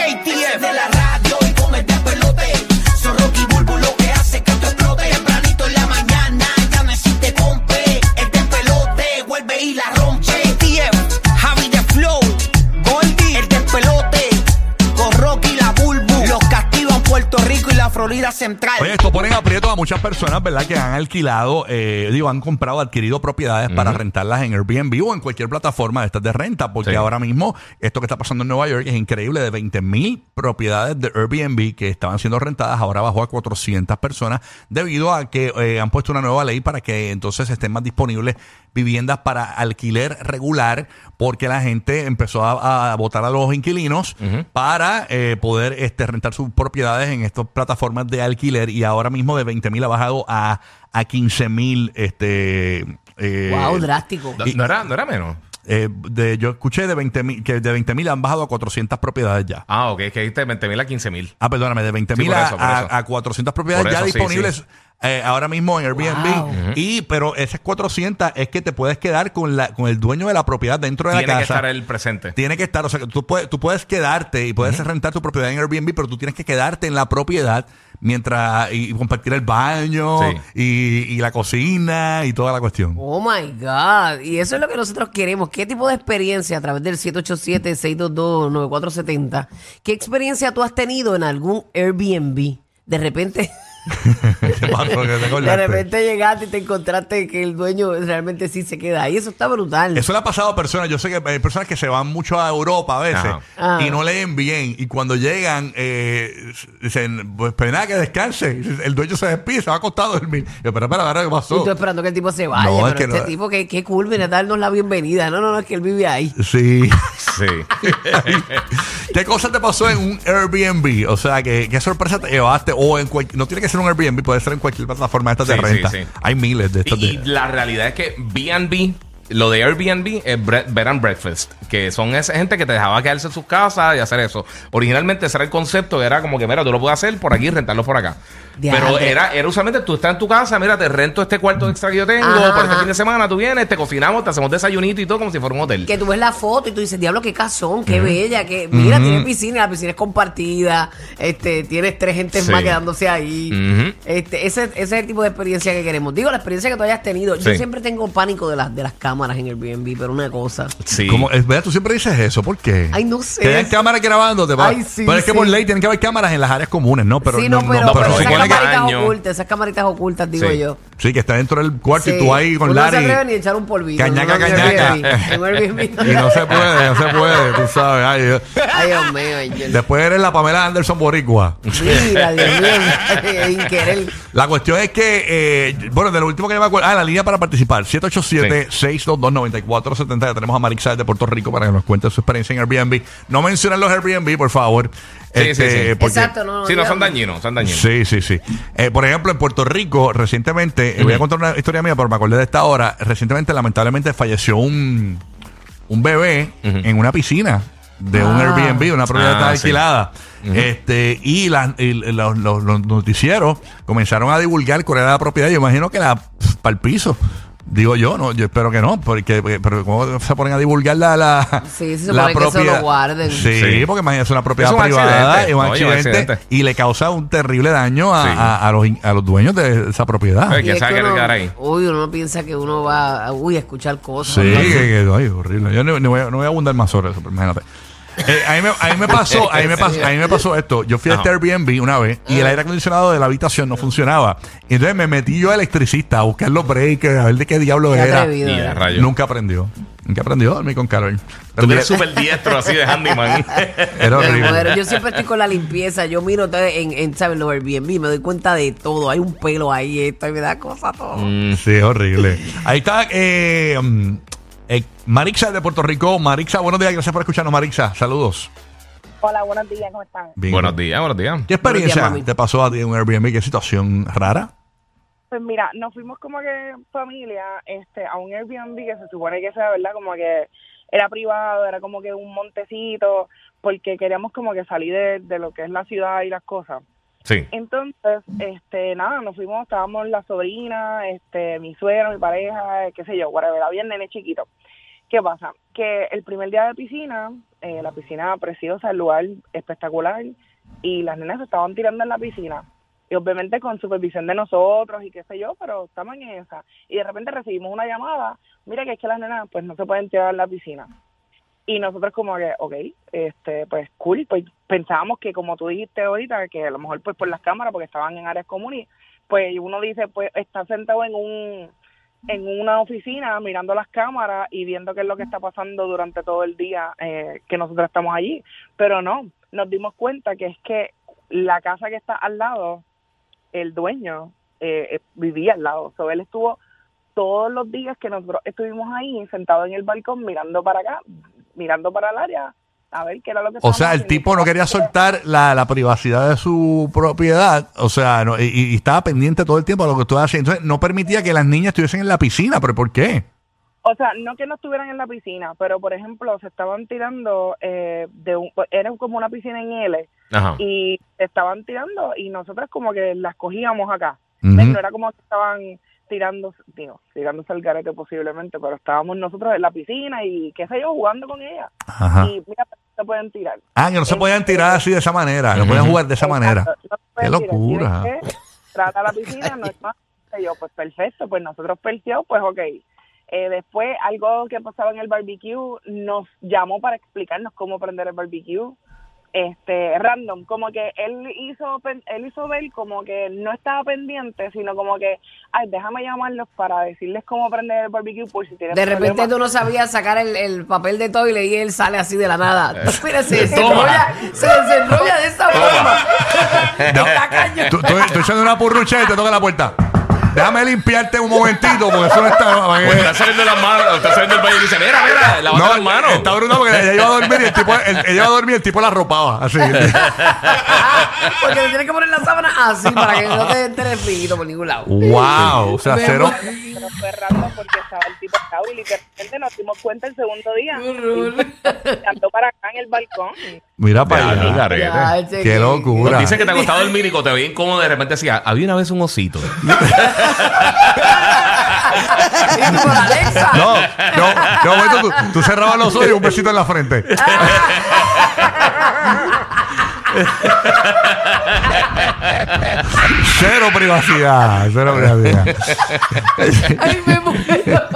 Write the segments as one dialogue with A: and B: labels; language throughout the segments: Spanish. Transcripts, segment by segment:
A: JTF de la radio y con el despelote. Florida Central.
B: Oye, esto pone en aprieto a muchas personas, ¿verdad? Que han alquilado, eh, digo, han comprado, adquirido propiedades para rentarlas en Airbnb o en cualquier plataforma de estas de renta, porque
C: Sí.
B: ahora mismo esto que está pasando en Nueva York es increíble. De 20 mil propiedades de Airbnb que estaban siendo rentadas, ahora bajó a 400 personas debido a que eh, han puesto una nueva ley para que entonces estén más disponibles viviendas para alquiler regular, porque la gente empezó a, a votar a los inquilinos para eh, poder este, rentar sus propiedades en estas plataformas de alquiler y ahora mismo de 20 mil ha bajado a, a 15 mil. Este, eh,
D: Wow, drástico.
C: No, no era, no era menos.
B: eh, de, yo escuché de 20 mil, que de 20 mil han bajado a 400 propiedades ya.
C: Ah, ok, es que dijiste 20 mil a 15 mil.
B: Ah, perdóname, de 20
C: Sí,
B: mil a, a-
C: eso.
B: a 400 propiedades ya
C: sí,
B: disponibles
C: sí.
B: eh, ahora mismo en Airbnb.
D: Wow.
B: Y, pero esas 400 es que te puedes quedar con, la, con el dueño de la propiedad dentro de
C: Tiene
B: la
C: que
B: casa.
C: estar el presente.
B: Tiene que estar, o sea, que tú puedes, tú puedes quedarte y puedes rentar tu propiedad en Airbnb, pero tú tienes que quedarte en la propiedad mientras y, compartir el baño
C: Sí.
B: y, y la cocina y toda la cuestión.
D: Oh my God. Y eso es lo que nosotros queremos. ¿Qué tipo de experiencia a través del 787-622-9470? ¿Qué experiencia tú has tenido en algún Airbnb? De repente,
B: ¿Qué pasó? ¿Qué te
D: de repente llegaste y te encontraste que el dueño realmente sí se queda ahí. Eso está brutal.
B: Eso le ha pasado a personas. Yo sé que hay personas que se van mucho a Europa a veces
C: Ajá.
D: Ah.
B: y no leen bien. Y cuando llegan, eh, dicen, pues, pues nada, que descanse. El dueño se despide, se va acostado a dormir. Yo, pero espera, ¿qué
D: Y
B: pasó?
D: tú esperando que el tipo se vaya.
B: No, es
D: pero
B: que
D: este
B: no-
D: tipo, que qué cool, viene a darnos la bienvenida. No, no, no, es que él vive ahí.
B: Sí.
C: Sí.
B: ¿Qué cosa te pasó en un Airbnb? O sea, ¿qué, qué sorpresa te llevaste? O en cual- no tiene que ser un Airbnb, puede ser en cualquier plataforma de estas de
C: Sí, sí,
B: renta.
C: sí.
B: Hay miles de estas
C: Y
B: de...
C: la realidad es que B&B, lo de Airbnb es bre- bed and breakfast, que son esa gente que te dejaba quedarse en sus casas y hacer eso. Originalmente ese era el concepto, era como que, mira, tú lo puedes hacer por aquí y rentarlo por acá. Pero era, era usualmente tú estás en tu casa, mira, te rento este cuarto extra que yo tengo,
D: Ajá,
C: por este
D: ajá.
C: fin de semana tú vienes, te cocinamos, te hacemos desayunito y todo como si fuera un hotel.
D: Que tú ves la foto y tú dices, diablo, qué casón, qué bella, que mira, tiene piscina, la piscina es compartida, este, tienes tres gentes
C: Sí.
D: más quedándose ahí.
C: Ujú.
D: Este, ese, ese es el tipo de experiencia que queremos. Digo, la experiencia que tú hayas tenido. Yo
C: Sí.
D: siempre tengo pánico de las, de las cámaras en Airbnb, pero una cosa.
C: Sí.
B: Como, es verdad, tú siempre dices eso, ¿por qué?
D: Ay, no sé.
B: Hayan cámaras grabándote. pa-
D: Ay, sí,
B: pero es que
D: sí.
B: por ley tienen que haber cámaras en las áreas comunes, ¿no? Pero
D: sí,
B: no,
D: no, pero,
B: no,
C: pero
D: pero esas
C: supone que-
D: camaritas
C: Año.
D: ocultas, esas camaritas ocultas, digo
C: Sí.
D: yo.
B: Sí, que está dentro del cuarto y
D: Sí.
B: tú ahí con
D: Uno no se atreve ni a echar un polvito.
B: Cañaca,
D: en un
B: cañaca.
D: Airbnb. En un Airbnb.
B: Y no se puede, no se puede, tú sabes. Ay, Dios.
D: Ay, Dios mío. Angel.
B: Después eres la Pamela Anderson Boricua.
D: Mira, Dios mío. Sin querer.
B: La cuestión es que, eh, bueno, de lo último que yo me acuerdo, ah, la línea para participar, 787-622-9470. Ya tenemos a Marixa de Puerto Rico para que nos cuente su experiencia en Airbnb. No mencionen los Airbnb, por favor.
C: Sí, sí, sí.
B: porque-
D: Exacto, no, no.
C: Sí, no son dañinos, son dañinos.
B: Sí, sí, sí. Eh, por ejemplo, en Puerto Rico, recientemente, eh, voy a contar una historia mía, pero me acordé de esta hora. Recientemente, lamentablemente, falleció un, un bebé en una piscina de un
D: Ah.
B: Airbnb, una propiedad
C: Ah, sí.
B: alquilada. este, y, la- y los, los- los noticieros comenzaron a divulgar cuál era la propiedad. Yo imagino que la para el piso. Digo yo, no, yo espero que no, porque pero cómo se ponen a divulgar la, la,
D: Sí, se supone que eso lo guarden.
B: Sí,
C: Sí.
B: porque imagínate una propiedad
C: Es un
B: privada,
C: accidente.
B: es un
C: Oye, un
B: accidente,
C: accidente.
B: y le causa un terrible daño a,
C: Sí.
B: a- a los, a los dueños de esa propiedad.
D: Y
C: que
D: es
C: sabe que
D: uno-
C: quedar ahí.
D: Uy, uno no piensa que uno va a, uy, a escuchar cosas.
B: Sí,
D: ¿no?
B: que, que- ay, horrible. Yo no, no voy, a- no voy a abundar más sobre eso, pero imagínate. Eh, a, mí me, a mí me pasó, a mí me pasó, a mí me pasó esto. Yo fui a este. Airbnb una vez y el aire acondicionado de la habitación no funcionaba. Y entonces me metí yo a electricista a buscar los breakers, a ver de qué diablo
D: Qué
B: era. Nunca aprendió. Nunca aprendió a dormir con Carol.
C: Tú eres súper diestro así de handyman.
B: Era horrible.
D: Yo siempre estoy con la limpieza. Yo miro todo en, en ¿sabes? los Airbnb, me doy cuenta de todo. Hay un pelo ahí, esto, y me da cosa todo.
C: Mm.
B: Sí, es horrible. Ahí está eh, um, eh, Marixa de Puerto Rico. Marixa, buenos días. Gracias por escucharnos, Marixa. Saludos.
E: Hola, buenos días, ¿cómo están?
B: Bien.
C: buenos días, buenos días.
B: ¿Qué experiencia
D: días,
B: te pasó a ti en un Airbnb? ¿Qué situación rara?
E: Pues mira, nos fuimos como que familia este, a un Airbnb que se supone que sea, ¿verdad? Como que era privado, era como que un montecito, porque queríamos como que salir de, de lo que es la ciudad y las cosas. Entonces, este, nada, nos fuimos, estábamos la sobrina, este, mi suegro, mi pareja, qué sé yo, whatever, había el nene chiquito. ¿Qué pasa? Que el primer día de piscina, eh, la piscina preciosa, el lugar espectacular, y las nenas se estaban tirando en la piscina. Y obviamente con supervisión de nosotros y qué sé yo, pero estamos en esa. Y de repente recibimos una llamada, mira que es que las nenas pues no se pueden tirar en la piscina. Y nosotros como que, ok, este, pues cool, pues pensábamos que como tú dijiste ahorita, que a lo mejor pues por las cámaras, porque estaban en áreas comunes, pues uno dice, pues está sentado en un en una oficina mirando las cámaras y viendo qué es lo que está pasando durante todo el día eh, que nosotros estamos allí. Pero no, nos dimos cuenta que es que la casa que está al lado, el dueño eh, eh, vivía al lado. So, él estuvo todos los días que nosotros estuvimos ahí sentados en el balcón mirando para acá, mirando para el área, a ver qué era lo que
B: O sea, el tipo no quería soltar la, la privacidad de su propiedad, o sea, no- y, y estaba pendiente todo el tiempo de lo que estuve haciendo. Entonces, no permitía que las niñas estuviesen en la piscina, pero ¿por qué?
E: O sea, no que no estuvieran en la piscina, pero por ejemplo, se estaban tirando eh, de un, era como una piscina en L
C: Ajá.
E: y se estaban tirando y nosotros como que las cogíamos acá. ¿Ves? No era como que estaban tirando, digo, tirándose al garete posiblemente, pero estábamos nosotros en la piscina y qué sé yo, jugando con ella.
B: Ajá.
E: Y mira, se pueden tirar.
B: Ah, que no se podían tirar así de esa manera, no
C: Ujú.
B: podían jugar de esa manera.
E: No
B: Qué
E: tirar.
B: locura.
E: Que Trata la piscina, no es más. Y yo, pues perfecto, pues nosotros perseguimos, pues ok. Eh, después, algo que pasaba en el barbecue, nos llamó para explicarnos cómo prender el barbecue. Este, random, como que él hizo, él hizo ver como que no estaba pendiente, sino como que, ay, déjame llamarlos para decirles cómo prender el barbecue por si tienen
D: De repente
E: problemas.
D: tú no sabías sacar el, el papel de toile y él sale así de la nada. Mira, se desenrolla, se desenrolla de esa forma. Está cañón.
B: Tú, tú, tú echando una purrucha y te toca la puerta. Déjame limpiarte un momentito, porque eso no está.
C: Pues está saliendo las manos, está saliendo del baño y dice, mira, mira, lavate las manos.
B: Está brutal porque ella iba a dormir y el tipo, el- ella iba a dormir y el tipo la arropaba. Así.
D: Porque le tienes que poner la sábana así para que no te entre el frío por ningún lado.
B: wow. O sea, cero.
E: pero fue random porque estaba el tipo lado y literalmente nos dimos cuenta el segundo día. andó para acá en el balcón.
B: Mira para allá. Qué locura.
C: Nos dicen que te ha costado dormir y te veía incómodo de repente decía, había una vez un osito.
D: Y tú con Alexa.
B: No, no, momento tú, tú cerrabas los ojos y un besito en la frente. Cero privacidad, cero privacidad.
D: Ay, me muero.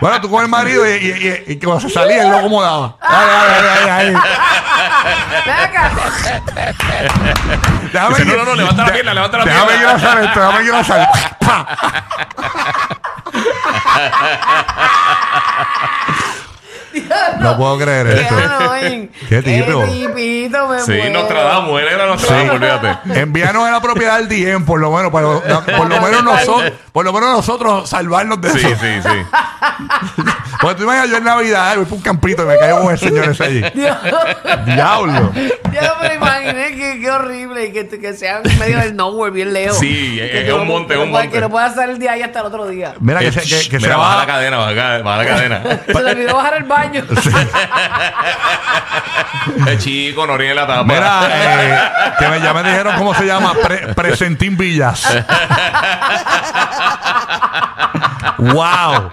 B: Bueno, tú con el marido y, y, y- y cuando se salía él lo acomodaba. Dale, dale, dale, dale. Déjame
C: Dice, no, no, no, levanta la pierna, levanta la
B: Déjame
C: pierna.
B: ir a hacer esto, déjame ir a hacer. ¡Pa! No puedo creer
D: Qué
B: esto. Qué tipo.
D: Qué tipito, me
C: Sí,
D: muero.
C: Nostradamus, él era Nostradamus, olvídate.
B: Envíanos a la propiedad del DM, por lo menos, para, por lo menos nosotros, por lo menos nosotros salvarnos de
C: Sí,
B: eso.
C: sí, sí.
B: Porque tú imaginas yo en Navidad, voy por un campito y me caigo con el señor ese allí.
D: Dios.
B: Diablo.
D: Yo no me lo imaginé, qué, qué horrible. Y que, que sea en medio del nowhere, bien lejos.
C: Sí,
D: Que
C: es
D: tú
C: un
D: no-
C: monte,
D: que
C: es
D: no
C: un
D: puedas-
C: monte.
D: Que no puedas salir de ahí hasta el otro día.
B: Mira que
C: Eh,
B: se, que, que se
C: Mira, baja la cadena, baja, baja la cadena.
D: Se le olvidó bajar el baño.
C: El chico, no ríe la tapa.
B: Mira, eh, que me, ya me dijeron cómo se llama, Pre- Presentín Villas. wow.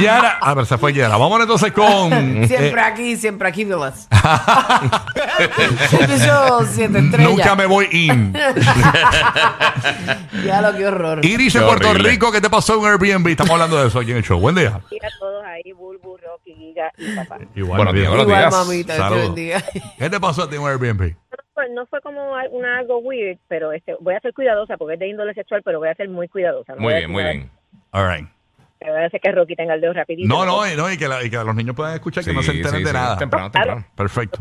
B: Yara, a ver, se fue Yara. Vamos entonces con.
D: Siempre
B: eh,
D: aquí, siempre aquí, Vilas. Episodio siete estrellas.
B: nunca me voy in.
D: Ya lo que horror.
B: Iris en
C: Qué
B: Puerto
C: horrible.
B: Rico, ¿qué te pasó en Airbnb? Estamos hablando de eso aquí en el show. Buen día.
E: Y a todos Giga y papá.
B: Igual,
C: Buenos días, buenos
D: Igual,
C: días.
D: mamita,
B: Saludos.
D: bendiga.
B: ¿Qué te pasó a ti en Airbnb?
F: Pues no fue como una algo weird, pero este, voy a ser cuidadosa porque es de índole sexual, pero voy a ser muy cuidadosa. No
C: Muy bien, muy bien.
B: All right.
F: nada. Voy a hacer que Rocky tenga el dedo rapidito.
B: No, no, y, no, y que, la- y que los niños puedan escuchar que no se
C: Sí,
B: enteren
C: sí,
B: de
C: sí.
B: nada.
C: Temprano, temprano.
B: Perfecto.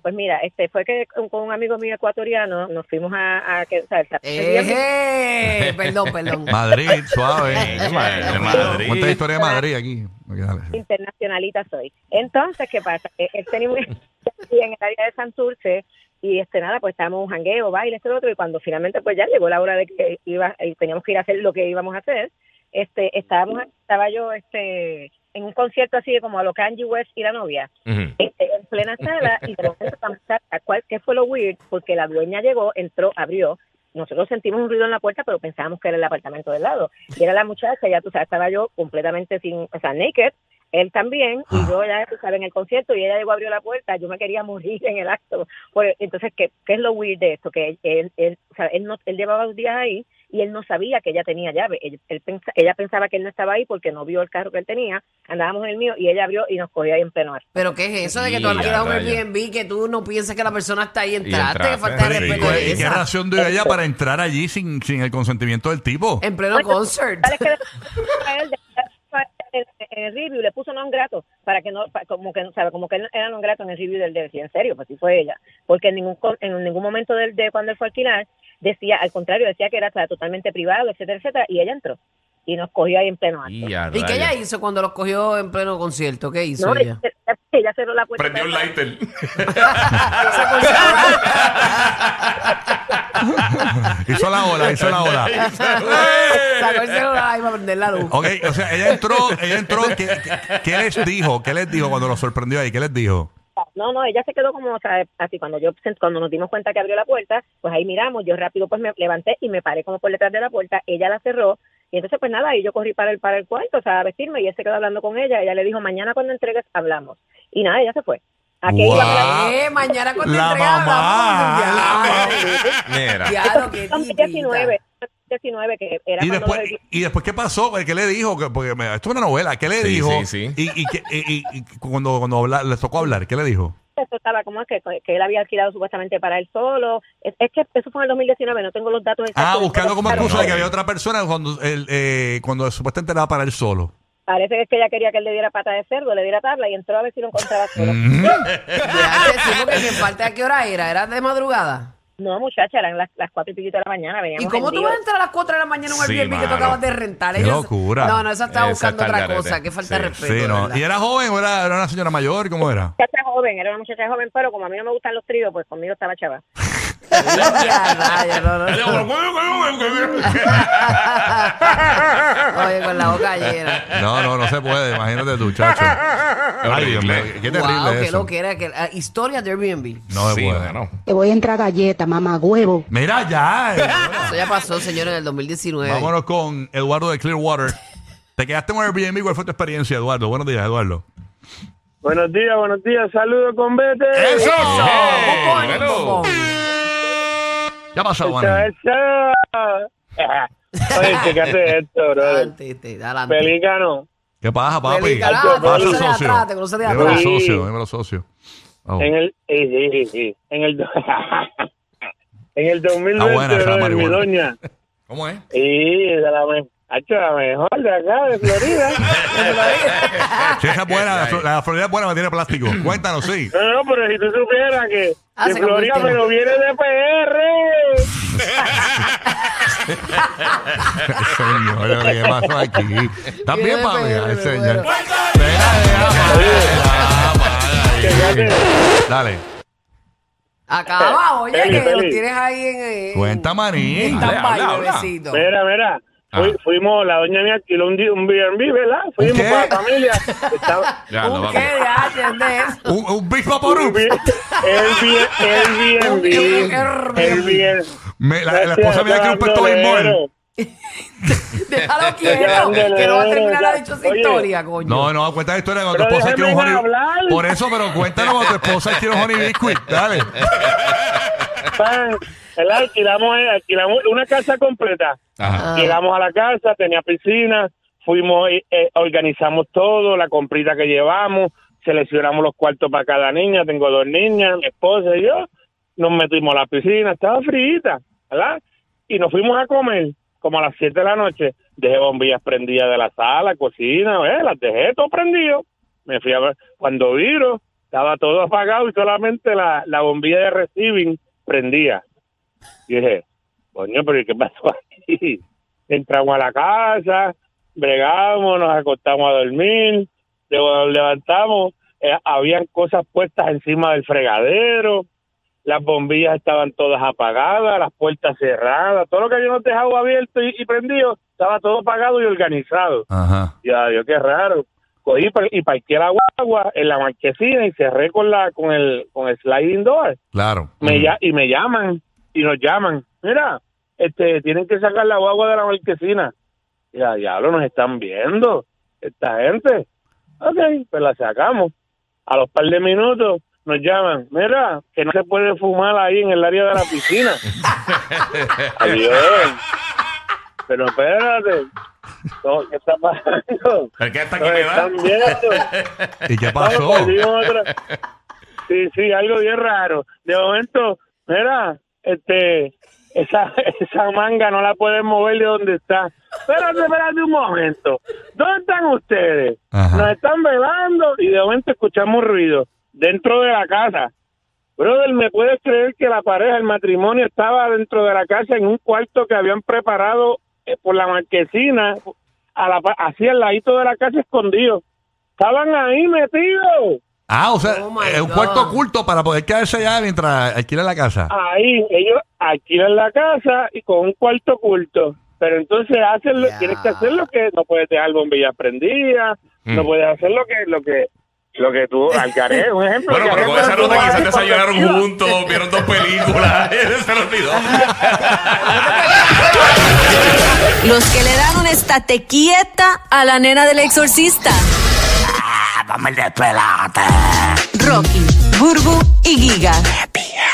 F: Pues mira, este fue que con, con un amigo mío ecuatoriano nos fuimos a, a que, o sea, el-
D: Eh, perdón, perdón.
B: Madrid, suave.
C: De Madrid, Madrid.
B: Cuenta la historia de Madrid aquí.
F: Internacionalita soy. Entonces, ¿qué pasa? Eh, Él tenía un- en el área de Santurce y este nada, pues estábamos un jangueo, baile, este lo otro, y cuando finalmente pues ya llegó la hora de que iba, y teníamos que ir a hacer lo que íbamos a hacer, este, estábamos, estaba yo este en un concierto así de como a lo Kanye West y la novia,
C: Ujú.
F: este, en plena sala, y de repente estamos- ¿cuál- ¿qué fue lo weird? Porque la dueña llegó, entró, abrió, nosotros sentimos un ruido en la puerta, pero pensábamos que era el apartamento del lado. Y era la muchacha, ya tú sabes, estaba yo completamente sin, o sea, naked, él también, y yo ya estaba en el concierto y ella llegó abrió la puerta, yo me quería morir en el acto. Pues, entonces, ¿qué, ¿qué es lo weird de esto? Que él, él, o sea, él, no, él llevaba dos días ahí y él no sabía que ella tenía llave. Él, él pensa- ella pensaba que él no estaba ahí porque no vio el carro que él tenía, andábamos en el mío y ella abrió y nos cogió ahí en pleno acto.
D: Pero ¿qué es eso de que tú alquilas un
C: rayos.
D: Airbnb que tú no piensas que la persona está ahí entraste? Que falta de
C: Sí.
D: respeto
B: ¿Y
D: de
B: qué reacción dio ella para entrar allí sin, sin el consentimiento del tipo?
D: En pleno concert.
F: En, en el review le puso non grato para que no como que no sabe como que él era non grato en el review del de en serio pues sí fue ella porque en ningún co- en ningún momento del de cuando él fue a alquilar decía al contrario decía que era o sea, totalmente privado etcétera etcétera y ella entró y nos cogió ahí en pleno acto
C: Y, a
D: ¿Y qué ella hizo cuando los cogió en pleno concierto? ¿Qué hizo
F: no
D: ella?
F: ella, cerró la puerta
C: Prendió un lighter.
B: hizo la ola, hizo la ola.
D: Sacó el celular prender la luz.
B: Ok, o sea, ella entró, ella entró, ¿qué, qué, qué les dijo? ¿Qué les dijo cuando lo sorprendió ahí? ¿Qué les dijo?
F: No, no, ella se quedó como, o sea, así cuando yo cuando nos dimos cuenta que abrió la puerta, pues ahí miramos, yo rápido pues me levanté y me paré como por detrás de la puerta, ella la cerró y entonces pues nada, y yo corrí para el para el cuarto, o sea, a vestirme y él se quedó hablando con ella, ella le dijo, "Mañana cuando entregues hablamos." Y nada, ella se fue. ¿A qué iba a hablar?
D: Eh, mañana cuando
B: La
D: entrega
B: mamá.
C: Mira.
D: Diablo, qué
F: Son
D: tipita.
F: 19, 19 que era
B: Y después,
F: los-
B: y después ¿qué pasó? ¿Qué le dijo? Que- Porque me- esto es una novela. ¿Qué le
C: Sí,
B: dijo?
C: sí, sí.
B: Y, y, que- y- y- y cuando, cuando habla- les tocó hablar, ¿qué le dijo?
F: eso estaba como es que, que él había alquilado supuestamente para él solo. Es, es que eso fue en el 2019, no tengo los datos exactos.
B: Ah, buscando como
F: Claro,
B: excusa de que había otra persona cuando, él, eh, cuando supuestamente era para él solo.
F: Parece que es que ella quería que él le diera pata de cerdo, le diera tabla y entró a ver si lo encontraba solo.
D: Sí, porque falta a qué hora era. ¿Era de madrugada?
F: No, muchacha, eran las, las cuatro y piquito de la mañana.
D: ¿Y
F: Veníamos
D: cómo
F: en
D: tú vas a entrar a las 4 de la mañana en un
C: Sí,
D: Airbnb que tú
C: mano.
D: acabas de rentar?
B: Qué locura.
D: No, no, esa estaba
C: Esa
D: buscando
C: está al
D: otra
C: garete.
D: cosa. Qué falta de
C: Sí,
D: respeto.
B: Sí,
D: de
B: ¿no?
D: verdad.
B: ¿Y era joven o era, era una señora mayor? ¿Cómo era?
F: muchacha joven, era una muchacha joven, pero como a mí no me gustan los tríos, pues conmigo estaba chava.
D: No, no. Oye, con la boca llena.
B: No, no, no se puede. Imagínate tú, chacho. Ay, Dios mío, qué terrible
D: Wow,
B: eso.
D: lo que era. Que, ah, historia de Airbnb.
B: No se
C: Sí,
B: puede.
C: bueno.
G: Te voy a entrar galleta, mamá huevo.
B: Mira ya. eh.
D: Eso ya pasó, señores, en el 2019.
B: Vámonos con Eduardo de Clearwater. Te quedaste en un Airbnb. ¿Cuál fue tu experiencia, Eduardo? Buenos días, Eduardo.
H: Buenos días, buenos días. Saludos con Vete.
B: ¡Eso!
C: Hey.
B: ¿Qué ha pasado.
H: Oye, fíjate esto, bro.
D: Adelante, adelante.
H: Pelícano.
B: ¿Qué pasa, papi?
D: Feliz,
B: ¿Qué
D: carajo, te
B: pasa,
D: conoce de
B: socio?
D: atrás, te conoce de
B: Dímelo,
H: atrás.
B: socio. Dímelo, socio. Oh.
H: En el, sí, sí, sí. En el, en el 2020,
B: Está buena esa
H: bro, mi
B: marihuana.
H: doña.
C: ¿Cómo es?
H: Sí, de la, Hacho, la mejor de acá, de Florida.
B: Sí, esa es buena. La, Fl- la Florida es buena, me tiene plástico. Cuéntanos, sí.
H: No, no, pero si tú supieras que
D: Ah,
H: de
D: se
H: Florida,
D: tema.
H: pero viene de PR.
B: Señor, ¿qué pasó aquí? ¿Estás bien,
D: Qué
B: papi? Ay, señor.
D: bueno.
B: Deja, deja, deja, deja,
H: Fíjate.
B: Dale.
D: Acaba, oye, que lo
H: Feli.
D: tienes ahí en. en
B: Cuenta, manín.
D: en
C: Dale,
D: stand-by,
C: habla, habla.
D: bebecito.
H: Mira, mira.
C: Ah.
H: Fui- fuimos, la doña mía alquiló un, un B&B, ¿verdad? Fuimos
B: qué?
H: con la familia. Estaba,
C: Ya, no,
D: ¿Un qué.
B: Un, un Big
H: el B&B. El B&B.
B: Me- La, la esposa mía que un puesto.
D: Déjalo quieto, que no va a terminar la
H: ándale.
D: dichosa
H: Oye.
D: historia, coño.
B: No, no, cuenta la historia cuando tu esposa quiere un honey. Por eso, pero cuéntanos cuando tu esposa quiere un honey biscuit. Dale.
H: Pan, ¿verdad? Alquilamos, eh, alquilamos una casa completa.
C: Ajá.
H: Llegamos a la casa, tenía piscina, fuimos, eh, eh, organizamos todo, la comprita que llevamos, seleccionamos los cuartos para cada niña, tengo dos niñas, mi esposa y yo, nos metimos a la piscina, estaba frita, ¿verdad? Y nos fuimos a comer, como a las 7 de la noche, dejé bombillas prendidas de la sala, cocina, ¿eh? las dejé todo prendido, me fui a ver, cuando viro, estaba todo apagado y solamente la, la bombilla de receiving prendía. Y dije, coño, pero ¿y qué pasó aquí? Entramos a la casa, bregamos, nos acostamos a dormir, luego nos levantamos, eh, habían cosas puestas encima del fregadero, las bombillas estaban todas apagadas, las puertas cerradas, todo lo que habíamos dejado abierto y, y prendido estaba todo apagado y organizado.
B: Ajá.
H: Ya, Dios, qué raro. Cogí y parqué la guagua en la marquesina y cerré con la con el con el sliding door
B: Claro.
H: me y me llaman y nos llaman. Mira, este, tienen que sacar la guagua de la marquesina. Ya, diablo, nos están viendo esta gente. Ok, pues la sacamos. A los par de minutos nos llaman, mira, que no se puede fumar ahí en el área de la piscina. Adiós. Pero espérate, no, ¿qué está pasando?
C: ¿El que está aquí me va?
H: están viendo.
B: ¿Y qué pasó?
H: Sí, sí, algo bien raro. De momento, mira, este, esa, esa manga no la pueden mover de donde está. Espérate, espérate un momento. ¿Dónde están ustedes?
B: Ajá.
H: Nos están velando y de momento escuchamos ruido dentro de la casa. Brother, ¿me puedes creer que la pareja, el matrimonio, estaba dentro de la casa en un cuarto que habían preparado por la marquesina, a la, pa- así al ladito de la casa escondido? Estaban ahí metidos.
B: Ah, o sea,
D: Oh,
B: es un
D: God.
B: cuarto oculto para poder quedarse allá mientras alquilan la casa.
H: Ahí, ellos alquilan la casa y con un cuarto oculto. Pero entonces hacen lo, tienes que hacer lo que no puedes dejar bombillas prendidas, no
C: Mm.
H: puedes hacer lo que lo que lo que tú algaré, un ejemplo.
C: Bueno, pero con esa ruta quizás desayunaron juntos, vieron dos películas. Se lo olvidó.
I: Los que le dan una estate quieta a la nena del exorcista.
A: Dame el despelote.
I: Rocky, Burbu y Giga.